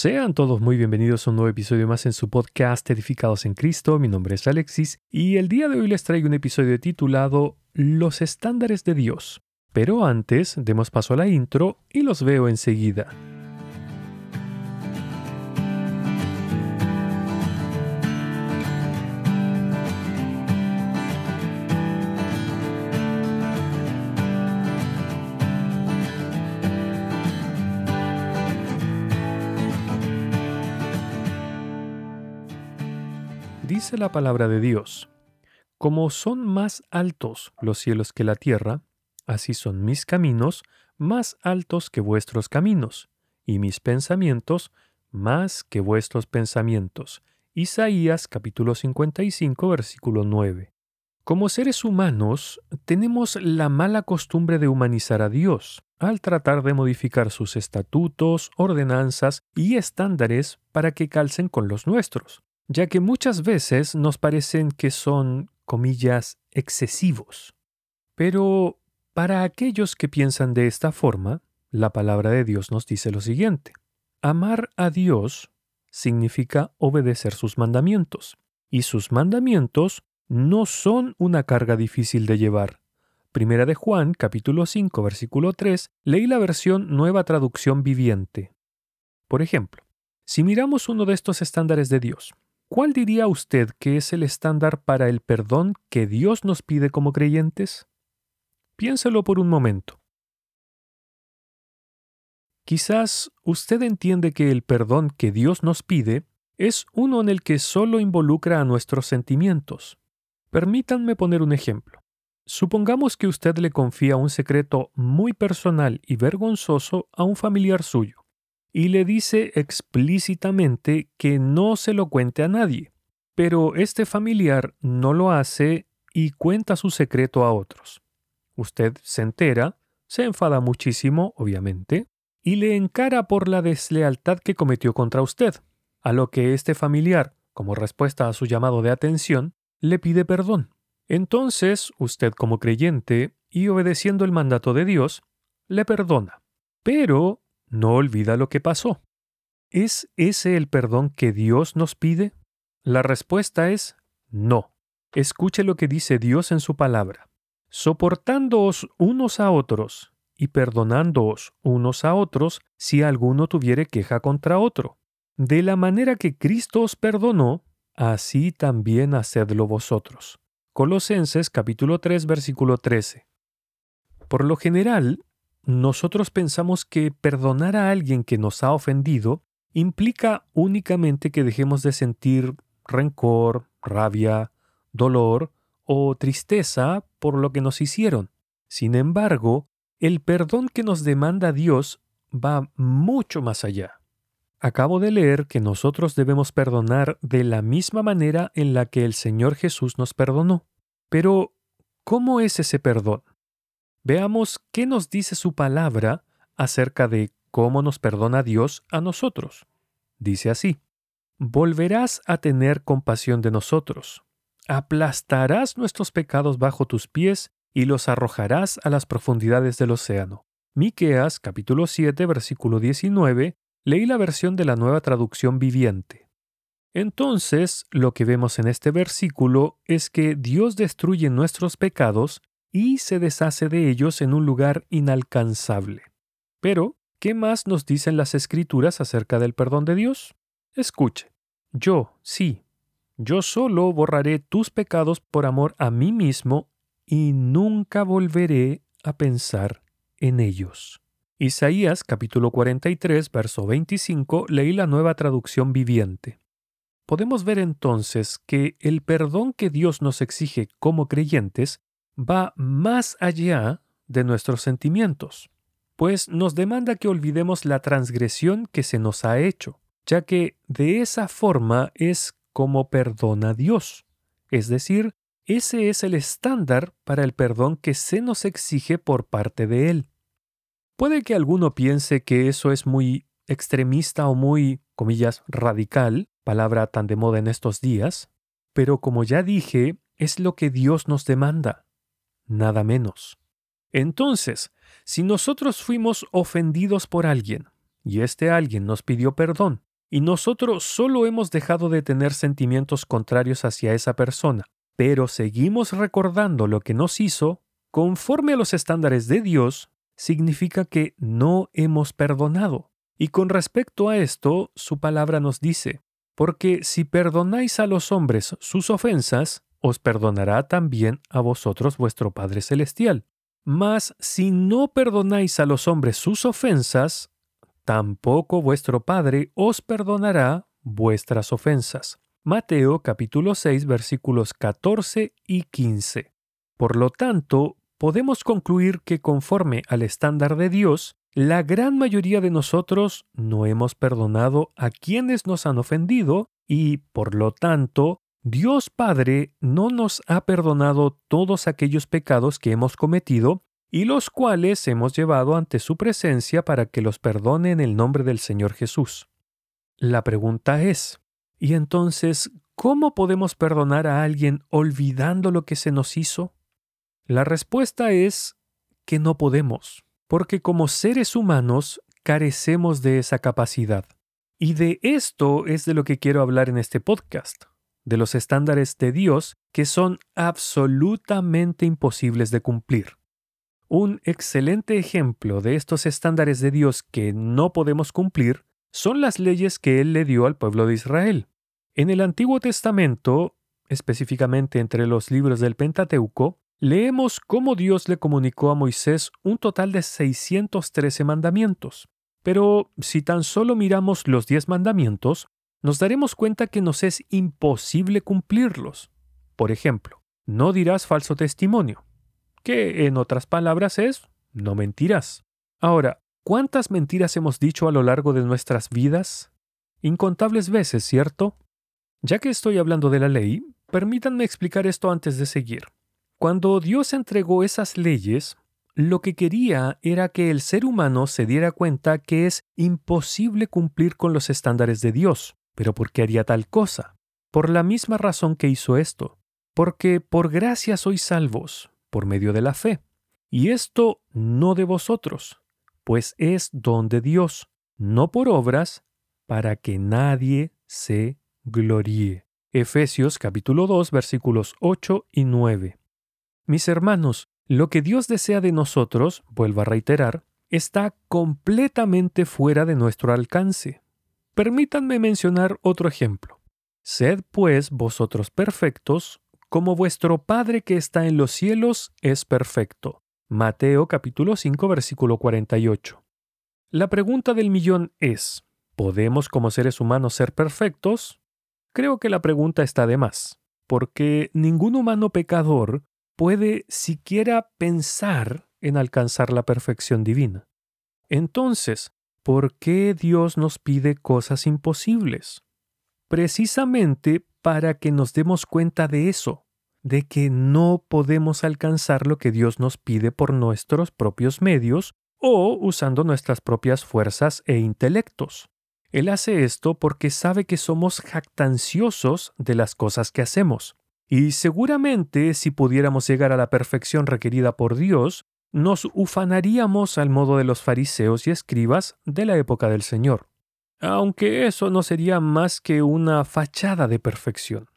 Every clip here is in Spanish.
Sean todos muy bienvenidos a un nuevo episodio más en su podcast Edificados en Cristo. Mi nombre es Alexis y el día de hoy les traigo un episodio titulado Los estándares de Dios. Pero antes, demos paso a la intro y los veo enseguida. Dice la palabra de Dios, como son más altos los cielos que la tierra, así son mis caminos más altos que vuestros caminos, y mis pensamientos más que vuestros pensamientos. Isaías capítulo 55 versículo 9. Como seres humanos, tenemos la mala costumbre de humanizar a Dios al tratar de modificar sus estatutos, ordenanzas y estándares para que calcen con los nuestros ya que muchas veces nos parecen que son, comillas, excesivos. Pero para aquellos que piensan de esta forma, la palabra de Dios nos dice lo siguiente. Amar a Dios significa obedecer sus mandamientos, y sus mandamientos no son una carga difícil de llevar. Primera de Juan, capítulo 5, versículo 3, leí la versión Nueva Traducción Viviente. Por ejemplo, si miramos uno de estos estándares de Dios, ¿Cuál diría usted que es el estándar para el perdón que Dios nos pide como creyentes? Piénselo por un momento. Quizás usted entiende que el perdón que Dios nos pide es uno en el que solo involucra a nuestros sentimientos. Permítanme poner un ejemplo. Supongamos que usted le confía un secreto muy personal y vergonzoso a un familiar suyo y le dice explícitamente que no se lo cuente a nadie. Pero este familiar no lo hace y cuenta su secreto a otros. Usted se entera, se enfada muchísimo, obviamente, y le encara por la deslealtad que cometió contra usted, a lo que este familiar, como respuesta a su llamado de atención, le pide perdón. Entonces, usted como creyente, y obedeciendo el mandato de Dios, le perdona. Pero no olvida lo que pasó. ¿Es ese el perdón que Dios nos pide? La respuesta es no. Escuche lo que dice Dios en su palabra. Soportándoos unos a otros y perdonándoos unos a otros si alguno tuviere queja contra otro. De la manera que Cristo os perdonó, así también hacedlo vosotros. Colosenses capítulo 3 versículo 13. Por lo general, nosotros pensamos que perdonar a alguien que nos ha ofendido implica únicamente que dejemos de sentir rencor, rabia, dolor o tristeza por lo que nos hicieron. Sin embargo, el perdón que nos demanda Dios va mucho más allá. Acabo de leer que nosotros debemos perdonar de la misma manera en la que el Señor Jesús nos perdonó. Pero, ¿cómo es ese perdón? Veamos qué nos dice su palabra acerca de cómo nos perdona Dios a nosotros. Dice así, volverás a tener compasión de nosotros, aplastarás nuestros pecados bajo tus pies y los arrojarás a las profundidades del océano. Miqueas capítulo 7 versículo 19, leí la versión de la nueva traducción viviente. Entonces, lo que vemos en este versículo es que Dios destruye nuestros pecados y se deshace de ellos en un lugar inalcanzable. Pero, ¿qué más nos dicen las escrituras acerca del perdón de Dios? Escuche, yo, sí, yo solo borraré tus pecados por amor a mí mismo y nunca volveré a pensar en ellos. Isaías capítulo 43, verso 25, leí la nueva traducción viviente. Podemos ver entonces que el perdón que Dios nos exige como creyentes va más allá de nuestros sentimientos, pues nos demanda que olvidemos la transgresión que se nos ha hecho, ya que de esa forma es como perdona Dios. Es decir, ese es el estándar para el perdón que se nos exige por parte de Él. Puede que alguno piense que eso es muy extremista o muy, comillas, radical, palabra tan de moda en estos días, pero como ya dije, es lo que Dios nos demanda nada menos. Entonces, si nosotros fuimos ofendidos por alguien, y este alguien nos pidió perdón, y nosotros solo hemos dejado de tener sentimientos contrarios hacia esa persona, pero seguimos recordando lo que nos hizo, conforme a los estándares de Dios, significa que no hemos perdonado. Y con respecto a esto, su palabra nos dice, porque si perdonáis a los hombres sus ofensas, os perdonará también a vosotros vuestro Padre Celestial. Mas si no perdonáis a los hombres sus ofensas, tampoco vuestro Padre os perdonará vuestras ofensas. Mateo capítulo 6 versículos 14 y 15. Por lo tanto, podemos concluir que conforme al estándar de Dios, la gran mayoría de nosotros no hemos perdonado a quienes nos han ofendido y, por lo tanto, Dios Padre no nos ha perdonado todos aquellos pecados que hemos cometido y los cuales hemos llevado ante su presencia para que los perdone en el nombre del Señor Jesús. La pregunta es, ¿y entonces cómo podemos perdonar a alguien olvidando lo que se nos hizo? La respuesta es que no podemos, porque como seres humanos carecemos de esa capacidad. Y de esto es de lo que quiero hablar en este podcast de los estándares de Dios que son absolutamente imposibles de cumplir. Un excelente ejemplo de estos estándares de Dios que no podemos cumplir son las leyes que Él le dio al pueblo de Israel. En el Antiguo Testamento, específicamente entre los libros del Pentateuco, leemos cómo Dios le comunicó a Moisés un total de 613 mandamientos. Pero si tan solo miramos los 10 mandamientos, nos daremos cuenta que nos es imposible cumplirlos. Por ejemplo, no dirás falso testimonio, que en otras palabras es no mentirás. Ahora, ¿cuántas mentiras hemos dicho a lo largo de nuestras vidas? Incontables veces, ¿cierto? Ya que estoy hablando de la ley, permítanme explicar esto antes de seguir. Cuando Dios entregó esas leyes, lo que quería era que el ser humano se diera cuenta que es imposible cumplir con los estándares de Dios. ¿Pero por qué haría tal cosa? Por la misma razón que hizo esto, porque por gracia sois salvos, por medio de la fe. Y esto no de vosotros, pues es don de Dios, no por obras, para que nadie se gloríe. Efesios capítulo 2 versículos 8 y 9. Mis hermanos, lo que Dios desea de nosotros, vuelvo a reiterar, está completamente fuera de nuestro alcance. Permítanme mencionar otro ejemplo. Sed pues vosotros perfectos, como vuestro Padre que está en los cielos es perfecto. Mateo capítulo 5 versículo 48. La pregunta del millón es, ¿podemos como seres humanos ser perfectos? Creo que la pregunta está de más, porque ningún humano pecador puede siquiera pensar en alcanzar la perfección divina. Entonces, ¿Por qué Dios nos pide cosas imposibles? Precisamente para que nos demos cuenta de eso, de que no podemos alcanzar lo que Dios nos pide por nuestros propios medios o usando nuestras propias fuerzas e intelectos. Él hace esto porque sabe que somos jactanciosos de las cosas que hacemos. Y seguramente si pudiéramos llegar a la perfección requerida por Dios, nos ufanaríamos al modo de los fariseos y escribas de la época del Señor, aunque eso no sería más que una fachada de perfección.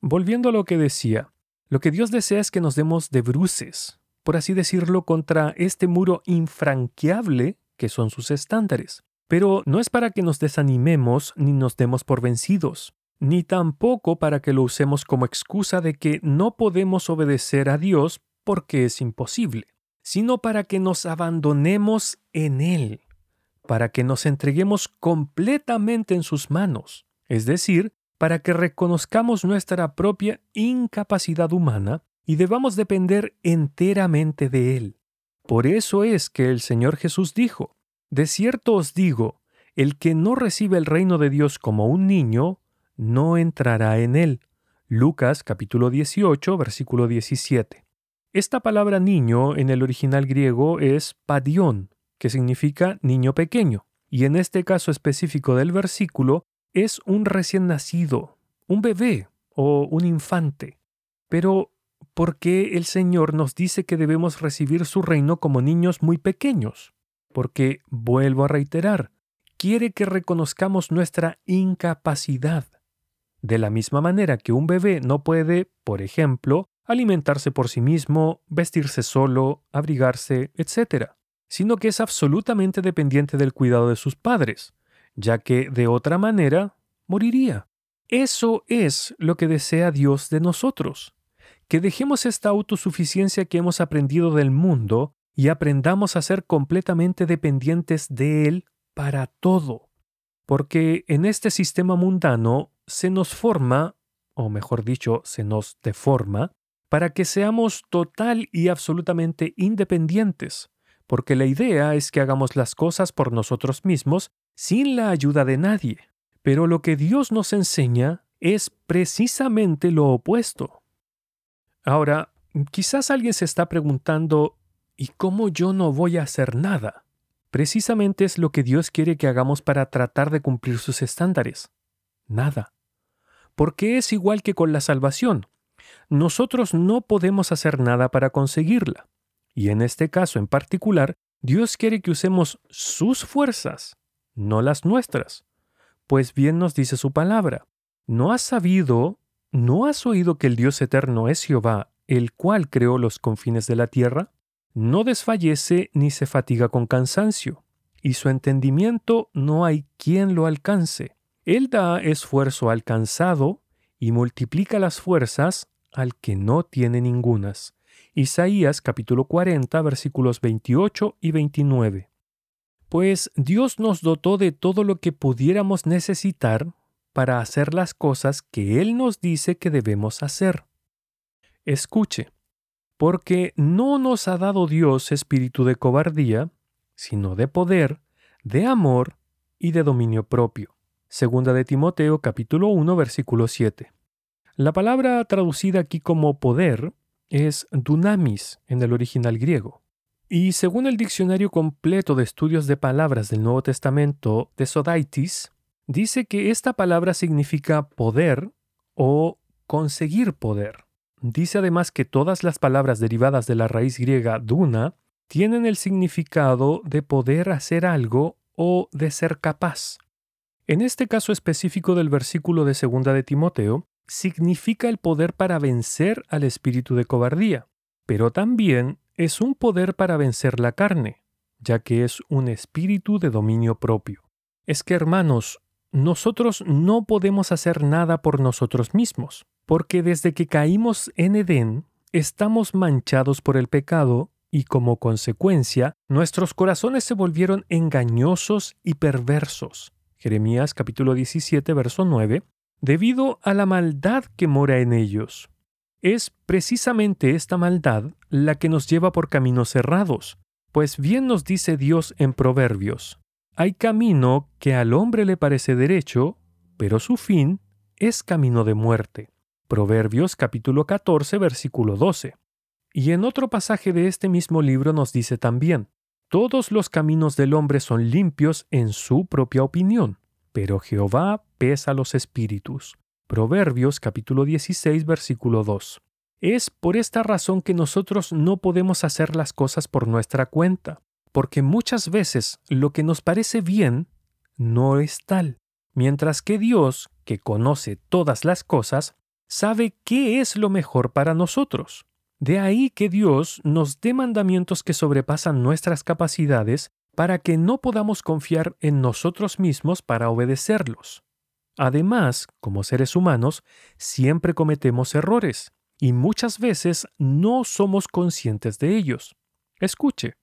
Volviendo a lo que decía, lo que Dios desea es que nos demos de bruces, por así decirlo, contra este muro infranqueable que son sus estándares. Pero no es para que nos desanimemos ni nos demos por vencidos, ni tampoco para que lo usemos como excusa de que no podemos obedecer a Dios porque es imposible sino para que nos abandonemos en Él, para que nos entreguemos completamente en sus manos, es decir, para que reconozcamos nuestra propia incapacidad humana y debamos depender enteramente de Él. Por eso es que el Señor Jesús dijo, De cierto os digo, el que no recibe el reino de Dios como un niño, no entrará en él. Lucas capítulo 18, versículo 17. Esta palabra niño en el original griego es padión, que significa niño pequeño, y en este caso específico del versículo es un recién nacido, un bebé o un infante. Pero, ¿por qué el Señor nos dice que debemos recibir su reino como niños muy pequeños? Porque, vuelvo a reiterar, quiere que reconozcamos nuestra incapacidad. De la misma manera que un bebé no puede, por ejemplo, alimentarse por sí mismo, vestirse solo, abrigarse, etc., sino que es absolutamente dependiente del cuidado de sus padres, ya que de otra manera moriría. Eso es lo que desea Dios de nosotros, que dejemos esta autosuficiencia que hemos aprendido del mundo y aprendamos a ser completamente dependientes de Él para todo. Porque en este sistema mundano se nos forma, o mejor dicho, se nos deforma, para que seamos total y absolutamente independientes, porque la idea es que hagamos las cosas por nosotros mismos sin la ayuda de nadie. Pero lo que Dios nos enseña es precisamente lo opuesto. Ahora, quizás alguien se está preguntando, ¿y cómo yo no voy a hacer nada? Precisamente es lo que Dios quiere que hagamos para tratar de cumplir sus estándares. Nada. Porque es igual que con la salvación. Nosotros no podemos hacer nada para conseguirla. Y en este caso en particular, Dios quiere que usemos sus fuerzas, no las nuestras. Pues bien nos dice su palabra, ¿no has sabido, no has oído que el Dios eterno es Jehová, el cual creó los confines de la tierra? No desfallece ni se fatiga con cansancio, y su entendimiento no hay quien lo alcance. Él da esfuerzo al cansado y multiplica las fuerzas al que no tiene ningunas. Isaías capítulo 40 versículos 28 y 29 pues Dios nos dotó de todo lo que pudiéramos necesitar para hacer las cosas que Él nos dice que debemos hacer. Escuche, porque no nos ha dado Dios espíritu de cobardía, sino de poder, de amor y de dominio propio. Segunda de Timoteo capítulo 1 versículo 7. La palabra traducida aquí como poder es dunamis en el original griego. Y según el Diccionario Completo de Estudios de Palabras del Nuevo Testamento de Sodaitis, dice que esta palabra significa poder o conseguir poder. Dice además que todas las palabras derivadas de la raíz griega duna tienen el significado de poder hacer algo o de ser capaz. En este caso específico del versículo de segunda de Timoteo, significa el poder para vencer al espíritu de cobardía, pero también es un poder para vencer la carne, ya que es un espíritu de dominio propio. Es que, hermanos, nosotros no podemos hacer nada por nosotros mismos, porque desde que caímos en Edén, estamos manchados por el pecado y como consecuencia, nuestros corazones se volvieron engañosos y perversos. Jeremías capítulo 17, verso 9, debido a la maldad que mora en ellos. Es precisamente esta maldad la que nos lleva por caminos cerrados, pues bien nos dice Dios en Proverbios, hay camino que al hombre le parece derecho, pero su fin es camino de muerte. Proverbios capítulo 14 versículo 12. Y en otro pasaje de este mismo libro nos dice también, todos los caminos del hombre son limpios en su propia opinión, pero Jehová pesa los espíritus. Proverbios capítulo 16 versículo 2. Es por esta razón que nosotros no podemos hacer las cosas por nuestra cuenta, porque muchas veces lo que nos parece bien no es tal, mientras que Dios, que conoce todas las cosas, sabe qué es lo mejor para nosotros. De ahí que Dios nos dé mandamientos que sobrepasan nuestras capacidades para que no podamos confiar en nosotros mismos para obedecerlos. Además, como seres humanos, siempre cometemos errores y muchas veces no somos conscientes de ellos. Escuche,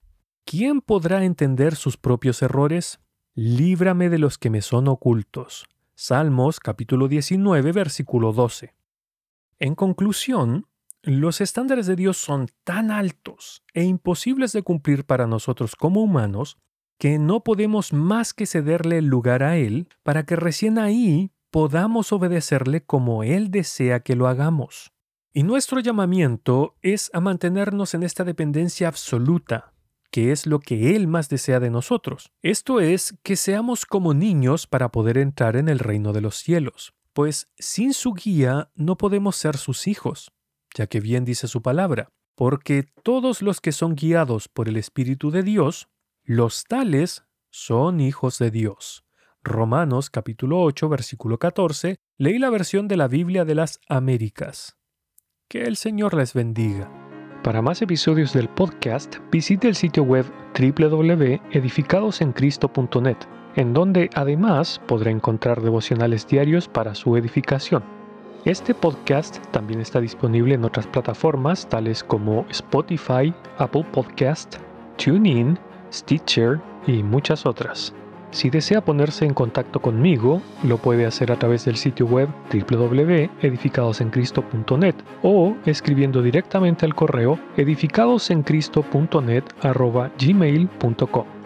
¿quién podrá entender sus propios errores? Líbrame de los que me son ocultos. Salmos capítulo 19 versículo 12. En conclusión, los estándares de Dios son tan altos e imposibles de cumplir para nosotros como humanos que no podemos más que cederle el lugar a Él para que recién ahí podamos obedecerle como Él desea que lo hagamos. Y nuestro llamamiento es a mantenernos en esta dependencia absoluta, que es lo que Él más desea de nosotros. Esto es, que seamos como niños para poder entrar en el reino de los cielos, pues sin su guía no podemos ser sus hijos, ya que bien dice su palabra, porque todos los que son guiados por el Espíritu de Dios los tales son hijos de Dios. Romanos capítulo 8 versículo 14, leí la versión de la Biblia de las Américas. Que el Señor les bendiga. Para más episodios del podcast, visite el sitio web www.edificadosencristo.net, en donde además podrá encontrar devocionales diarios para su edificación. Este podcast también está disponible en otras plataformas tales como Spotify, Apple Podcast, TuneIn, Stitcher y muchas otras. Si desea ponerse en contacto conmigo, lo puede hacer a través del sitio web www.edificadosencristo.net o escribiendo directamente al correo edificadosencristo.net@gmail.com.